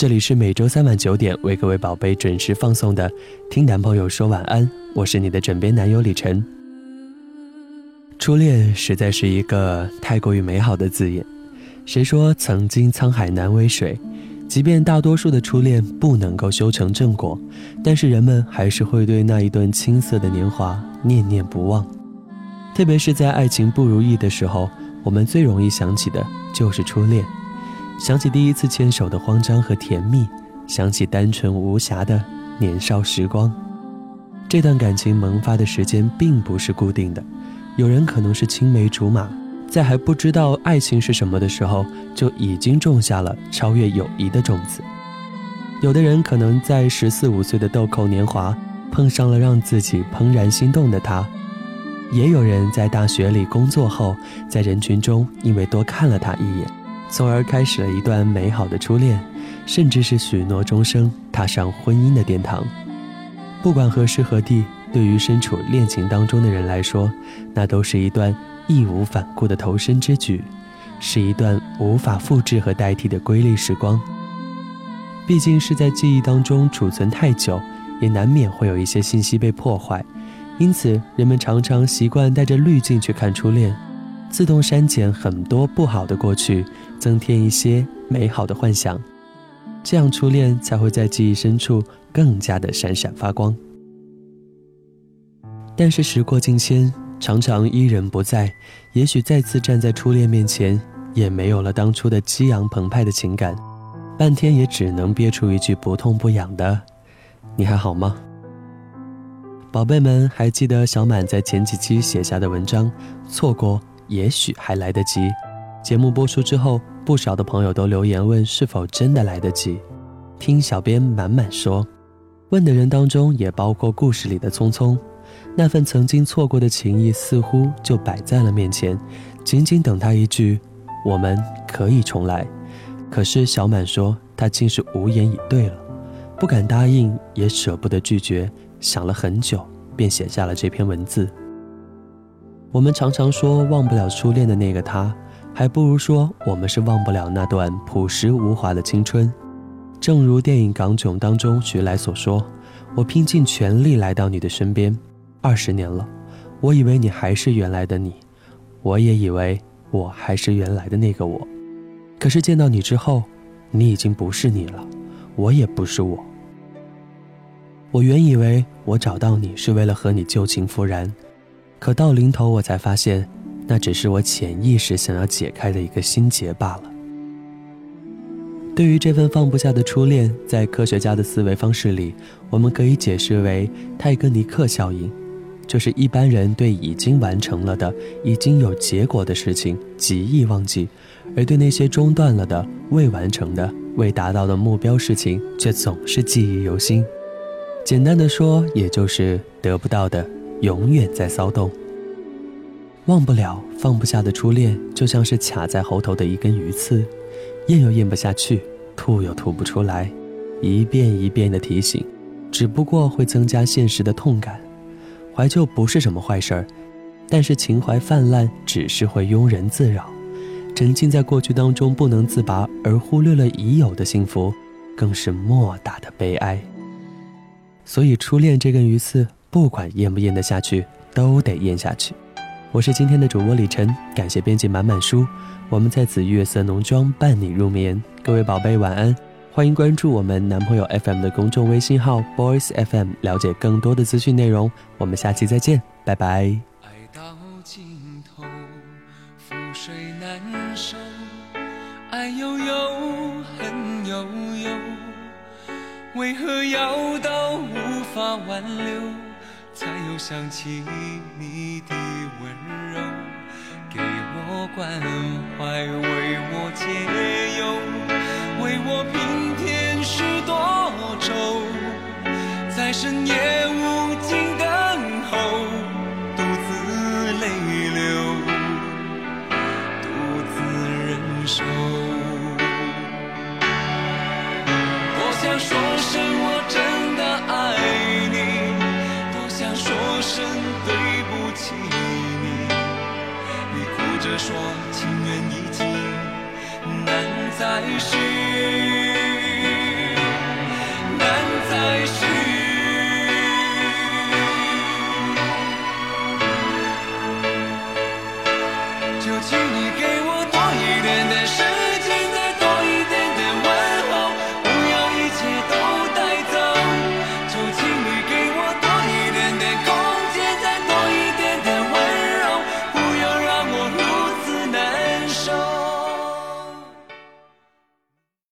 这里是每周三晚九点为各位宝贝准时放送的《听男朋友说晚安》，我是你的枕边男友李晨。初恋实在是一个太过于美好的字眼，谁说曾经沧海难为水？即便大多数的初恋不能够修成正果，但是人们还是会对那一段青涩的年华念念不忘。特别是在爱情不如意的时候，我们最容易想起的就是初恋。想起第一次牵手的慌张和甜蜜，想起单纯无瑕的年少时光。这段感情萌发的时间并不是固定的，有人可能是青梅竹马，在还不知道爱情是什么的时候，就已经种下了超越友谊的种子；有的人可能在十四五岁的豆蔻年华，碰上了让自己怦然心动的他；也有人在大学里工作后，在人群中因为多看了他一眼。从而开始了一段美好的初恋，甚至是许诺终生踏上婚姻的殿堂。不管何时何地，对于身处恋情当中的人来说，那都是一段义无反顾的投身之举，是一段无法复制和代替的瑰丽时光。毕竟是在记忆当中储存太久，也难免会有一些信息被破坏，因此人们常常习惯带着滤镜去看初恋。自动删减很多不好的过去，增添一些美好的幻想，这样初恋才会在记忆深处更加的闪闪发光。但是时过境迁，常常伊人不在，也许再次站在初恋面前，也没有了当初的激昂澎湃的情感，半天也只能憋出一句不痛不痒的：“你还好吗？”宝贝们，还记得小满在前几期写下的文章？错过。也许还来得及。节目播出之后，不少的朋友都留言问是否真的来得及。听小编满满说，问的人当中也包括故事里的匆匆。那份曾经错过的情谊似乎就摆在了面前，仅仅等他一句“我们可以重来”。可是小满说他竟是无言以对了，不敢答应，也舍不得拒绝，想了很久，便写下了这篇文字。我们常常说忘不了初恋的那个他，还不如说我们是忘不了那段朴实无华的青春。正如电影《港囧》当中徐来所说：“我拼尽全力来到你的身边，二十年了，我以为你还是原来的你，我也以为我还是原来的那个我。可是见到你之后，你已经不是你了，我也不是我。我原以为我找到你是为了和你旧情复燃。”可到临头，我才发现，那只是我潜意识想要解开的一个心结罢了。对于这份放不下的初恋，在科学家的思维方式里，我们可以解释为泰格尼克效应，就是一般人对已经完成了的、已经有结果的事情极易忘记，而对那些中断了的、未完成的、未达到的目标事情，却总是记忆犹新。简单的说，也就是得不到的。永远在骚动，忘不了、放不下的初恋，就像是卡在喉头的一根鱼刺，咽又咽不下去，吐又吐不出来，一遍一遍的提醒，只不过会增加现实的痛感。怀旧不是什么坏事儿，但是情怀泛滥只是会庸人自扰，沉浸在过去当中不能自拔，而忽略了已有的幸福，更是莫大的悲哀。所以，初恋这根鱼刺。不管咽不咽得下去，都得咽下去。我是今天的主播李晨，感谢编辑满满书，我们在此月色浓妆伴你入眠。各位宝贝晚安，欢迎关注我们男朋友 FM 的公众微信号 Boys FM，了解更多的资讯内容。我们下期再见，拜拜。爱到尽头，覆水难收，爱悠悠，恨悠悠，为何要到无法挽留？才又想起你的温柔，给我关怀，在心